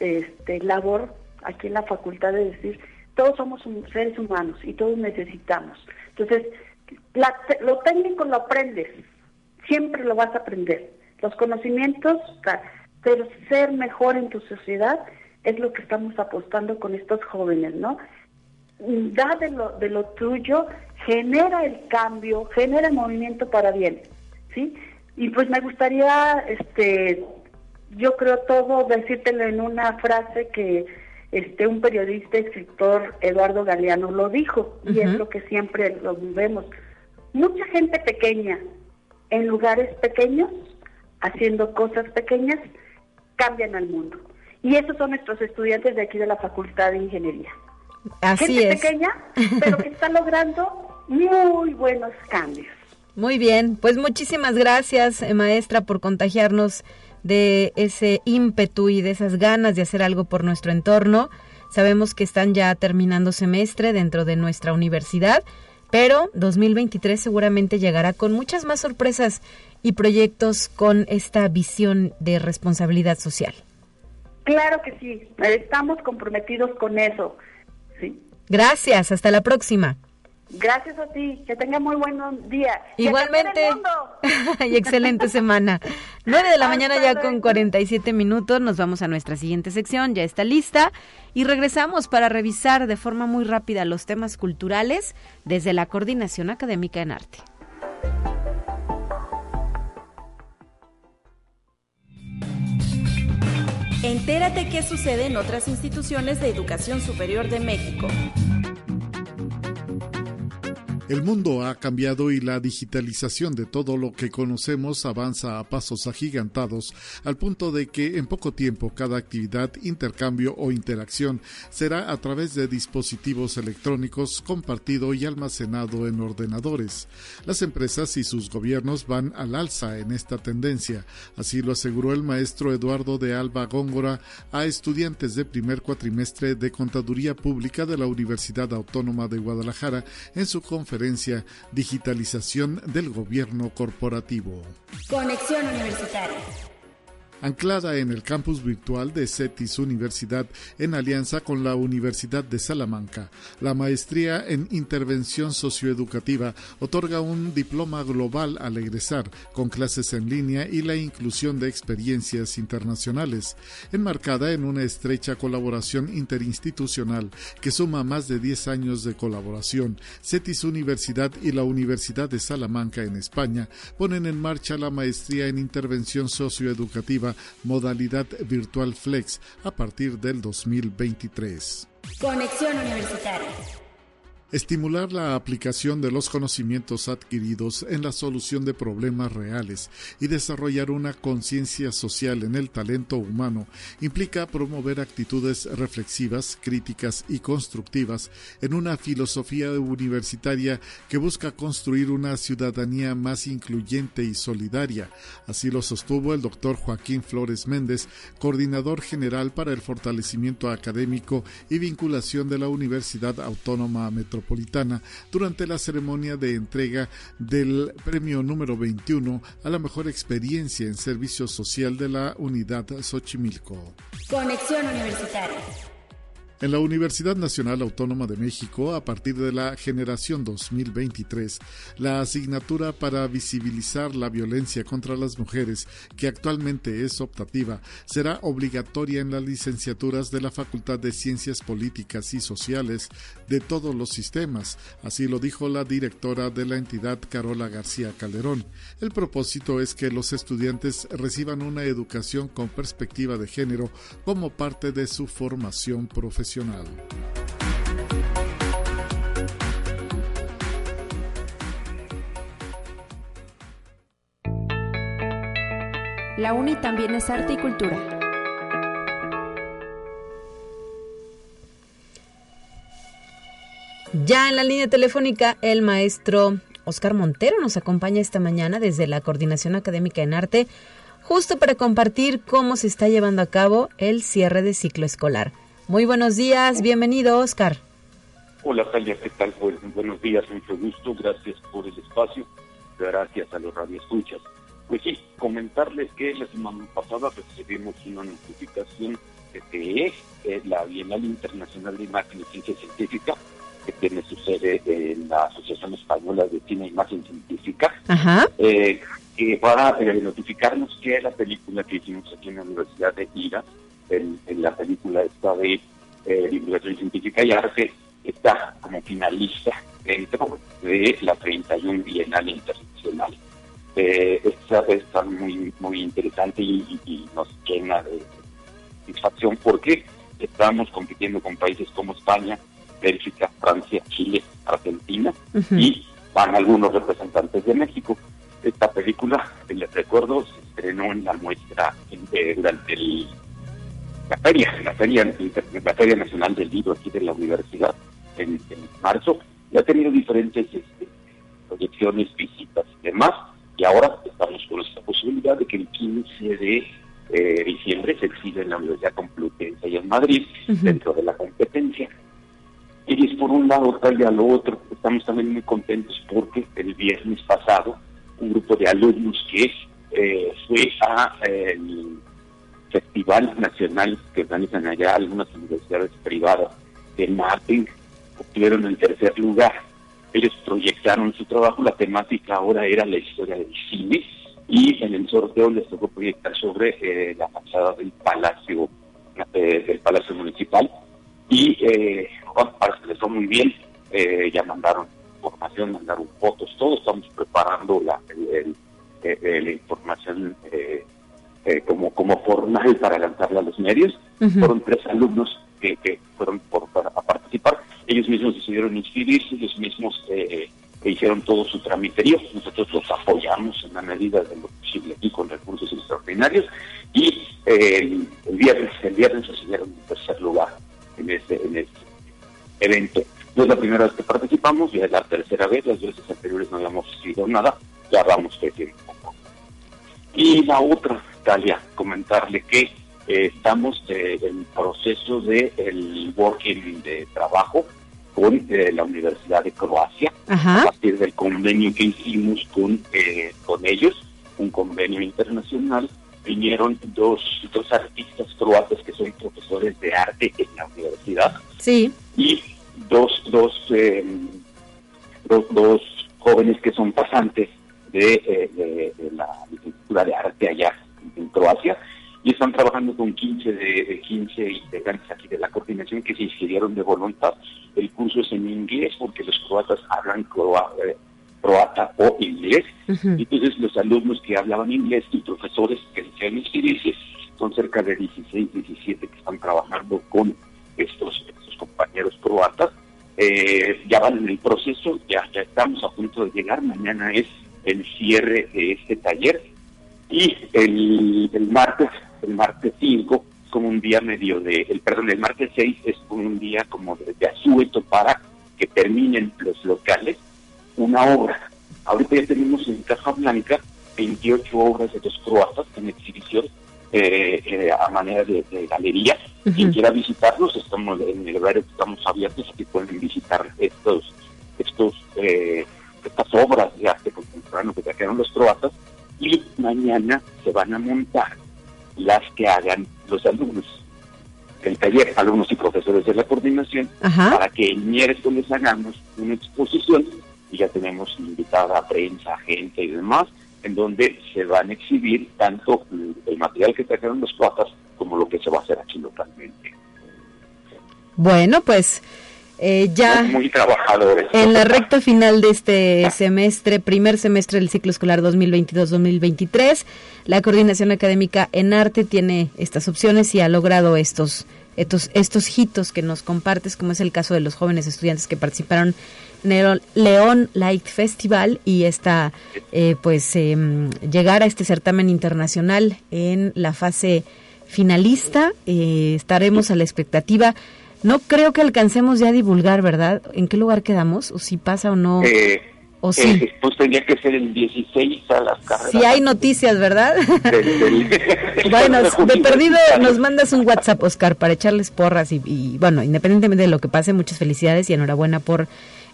este, labor aquí en la facultad de decir, todos somos seres humanos y todos necesitamos. Entonces, lo técnico lo aprendes, siempre lo vas a aprender. Los conocimientos, pero ser mejor en tu sociedad es lo que estamos apostando con estos jóvenes, ¿no? da de lo, de lo tuyo, genera el cambio, genera el movimiento para bien, ¿sí? Y pues me gustaría, este, yo creo todo, decírtelo en una frase que este un periodista, escritor, Eduardo Galeano, lo dijo, y es lo que siempre lo vemos. Mucha gente pequeña, en lugares pequeños, haciendo cosas pequeñas, cambian al mundo. Y esos son nuestros estudiantes de aquí de la Facultad de Ingeniería. Así es. pequeña, pero que está logrando muy buenos cambios. Muy bien, pues muchísimas gracias, eh, maestra, por contagiarnos de ese ímpetu y de esas ganas de hacer algo por nuestro entorno. Sabemos que están ya terminando semestre dentro de nuestra universidad, pero 2023 seguramente llegará con muchas más sorpresas y proyectos con esta visión de responsabilidad social. Claro que sí, estamos comprometidos con eso. Gracias, hasta la próxima. Gracias a ti, que tenga muy buen día. Igualmente. Y, y excelente semana. 9 de la mañana ya con 47 minutos, nos vamos a nuestra siguiente sección, ya está lista y regresamos para revisar de forma muy rápida los temas culturales desde la Coordinación Académica en Arte. Entérate qué sucede en otras instituciones de educación superior de México. El mundo ha cambiado y la digitalización de todo lo que conocemos avanza a pasos agigantados, al punto de que en poco tiempo cada actividad, intercambio o interacción será a través de dispositivos electrónicos compartido y almacenado en ordenadores. Las empresas y sus gobiernos van al alza en esta tendencia, así lo aseguró el maestro Eduardo de Alba Góngora a estudiantes de primer cuatrimestre de Contaduría Pública de la Universidad Autónoma de Guadalajara en su conferencia Digitalización del Gobierno Corporativo. Conexión Universitaria anclada en el campus virtual de CETIS Universidad en alianza con la Universidad de Salamanca. La maestría en intervención socioeducativa otorga un diploma global al egresar, con clases en línea y la inclusión de experiencias internacionales, enmarcada en una estrecha colaboración interinstitucional que suma más de 10 años de colaboración. CETIS Universidad y la Universidad de Salamanca en España ponen en marcha la maestría en intervención socioeducativa modalidad virtual flex a partir del 2023. Conexión Universitaria estimular la aplicación de los conocimientos adquiridos en la solución de problemas reales y desarrollar una conciencia social en el talento humano implica promover actitudes reflexivas, críticas y constructivas en una filosofía universitaria que busca construir una ciudadanía más incluyente y solidaria. Así lo sostuvo el doctor Joaquín Flores Méndez, coordinador general para el fortalecimiento académico y vinculación de la Universidad Autónoma Metropolitana durante la ceremonia de entrega del premio número 21 a la mejor experiencia en servicio social de la unidad Xochimilco. Conexión Universitaria. En la Universidad Nacional Autónoma de México, a partir de la generación 2023, la asignatura para visibilizar la violencia contra las mujeres, que actualmente es optativa, será obligatoria en las licenciaturas de la Facultad de Ciencias Políticas y Sociales de todos los sistemas, así lo dijo la directora de la entidad Carola García Calderón. El propósito es que los estudiantes reciban una educación con perspectiva de género como parte de su formación profesional. La UNI también es arte y cultura. Ya en la línea telefónica, el maestro Oscar Montero nos acompaña esta mañana desde la Coordinación Académica en Arte, justo para compartir cómo se está llevando a cabo el cierre de ciclo escolar. Muy buenos días, bienvenido Oscar. Hola Talia, ¿qué tal? Pues, buenos días, mucho gusto, gracias por el espacio, gracias a los radioescuchas. Pues sí, comentarles que la semana pasada recibimos una notificación de que es la Bienal Internacional de Imagen y Ciencia Científica, que tiene su sede en la Asociación Española de Cine e Imagen Científica, eh, que para eh, notificarnos que la película que hicimos aquí en la Universidad de Ira, en, la película esta de eh, Divulgación Científica y Arte, está como finalista dentro de la 31 Bienal Internacional. Eh, está, muy, muy interesante y, nos llena de satisfacción porque estamos compitiendo con países como España, Bélgica, Francia, Chile, Argentina y van algunos representantes de México. Esta película, les recuerdo, se estrenó en la muestra eh, durante el la feria, la feria, la feria nacional del libro aquí de la universidad en, marzo, y ha tenido diferentes este, proyecciones, visitas y demás, y ahora estamos con esta posibilidad de que el 15 de eh, diciembre se exhibe en la Universidad Complutense y en Madrid, dentro de la competencia. Y es por un lado, tal y a lo otro, estamos también muy contentos porque el viernes pasado un grupo de alumnos que eh, fue a eh, festival nacional que organizan allá algunas universidades privadas de mapping obtuvieron el tercer lugar. Ellos proyectaron su trabajo, la temática ahora era la historia del cine y en el sorteo les tocó proyectar sobre eh, la fachada del Palacio eh, del Palacio Municipal y eh, parece que les fue muy bien, eh, ya mandaron información, mandaron fotos, todos estamos preparando la, la información como, como formal para lanzarla a los medios. Fueron tres alumnos que, que fueron por, a participar, ellos mismos decidieron inscribirse, ellos mismos hicieron todo su tramiterío, nosotros los apoyamos en la medida de lo posible aquí con recursos extraordinarios y el, viernes, el viernes recibieron en tercer lugar en este, en este evento. No es la primera vez que participamos, ya es la tercera vez, las veces anteriores no habíamos recibido nada, ya vamos que tiene poco. Y la otra, Comentarle que eh, estamos eh, en proceso de el working de trabajo con eh, la Universidad de Croacia, a partir del convenio que hicimos con, con ellos, un convenio internacional vinieron dos, dos artistas croatas que son profesores de arte en la universidad. Sí. Y dos, dos, dos, dos, jóvenes que son pasantes de, 15 integrantes aquí de la coordinación que se inscribieron de voluntad. El curso es en inglés porque los croatas hablan croata, eh, croata o inglés. Entonces los alumnos que hablaban inglés y profesores que desean inscribirse son cerca de 16, 17 que están trabajando con estos, estos compañeros croatas. Eh, ya van en el proceso, ya, ya estamos a punto de llegar. Mañana es el cierre de este taller y el, el martes, el martes 5 como un día medio de, el perdón, el martes 6 es un día como de, de asueto para que terminen los locales una obra. Ahorita ya tenemos en Caja Blanca 28 obras de los croatas en exhibición eh, eh, a manera de, galería. Quien quiera visitarlos, estamos en el horario estamos abiertos y pueden visitar estos, estos, eh, estas obras de arte contemporáneo que trajeron los croatas y mañana se van a montar las que hagan los alumnos el taller, alumnos y profesores de la coordinación, para que el miércoles hagamos una exposición y ya tenemos invitada a prensa, gente y demás, en donde se van a exhibir tanto el material que trajeron los cuatas como lo que se va a hacer aquí localmente. Bueno, pues eh, ya muy trabajadores. en la recta final de este semestre, primer semestre del ciclo escolar 2022-2023, la coordinación académica en arte tiene estas opciones y ha logrado estos estos estos hitos que nos compartes, como es el caso de los jóvenes estudiantes que participaron León Light Festival y esta, eh, pues, em, llegar a este certamen internacional en la fase finalista. Eh, estaremos a la expectativa. No creo que alcancemos ya a divulgar, ¿verdad? ¿En qué lugar quedamos? ¿O si pasa o no? Eh, ¿O sí? pues tendría que ser el 16 a las carreras. Si hay noticias, ¿verdad? bueno, de perdido nos mandas un WhatsApp, Oscar, para echarles porras y, y, bueno, independientemente de lo que pase, muchas felicidades y enhorabuena por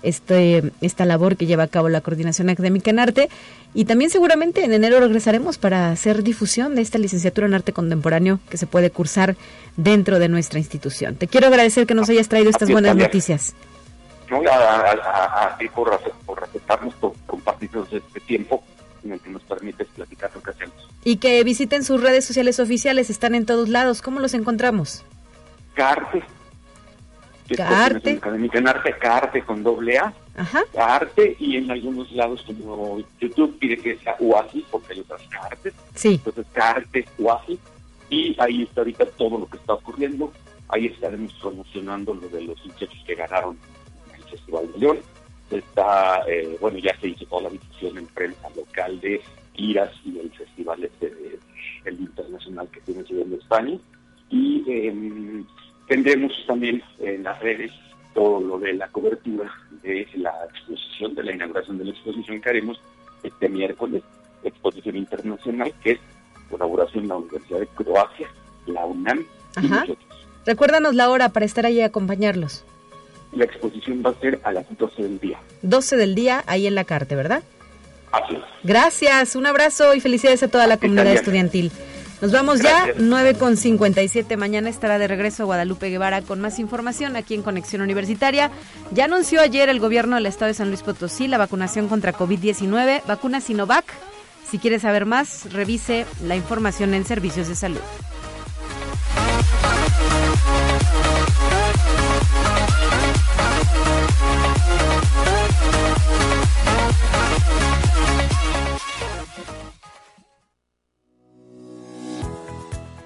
este, esta labor que lleva a cabo la Coordinación Académica en Arte. Y también seguramente en enero regresaremos para hacer difusión de esta licenciatura en Arte Contemporáneo que se puede cursar dentro de nuestra institución. Te quiero agradecer que nos hayas traído estas buenas noticias. No, a, ti por, por aceptarnos, por compartirnos este tiempo en el que nos permite platicar lo que hacemos. Y que visiten sus redes sociales oficiales, están en todos lados. ¿Cómo los encontramos? Carte, Académica en arte, Carte con doble A. Ajá. Arte y en algunos lados como YouTube pide que sea UASI porque hay otras cartes. Sí. Entonces Carte, UASI. Y ahí está ahorita todo lo que está ocurriendo. Ahí estaremos promocionando lo de los muchachos que ganaron el Festival de León. Está, eh, bueno, ya se hizo toda la difusión en prensa local de Iras y el festival este el internacional que tiene en España. Y eh, Tendremos también en las redes todo lo de la cobertura de la exposición, de la inauguración de la exposición que haremos este miércoles, exposición internacional, que es colaboración de la Universidad de Croacia, la UNAM y nosotros. Recuérdanos la hora para estar ahí y acompañarlos. La exposición va a ser a las 12 del día. 12 del día, ahí en la carta, ¿verdad? Así es. Gracias, un abrazo y felicidades a toda la comunidad estudiantil. Nos vamos ya, 9 con 57. Mañana estará de regreso Guadalupe Guevara con más información aquí en Conexión Universitaria. Ya anunció ayer el gobierno del estado de San Luis Potosí la vacunación contra COVID-19, vacuna Sinovac. Si quiere saber más, revise la información en Servicios de Salud.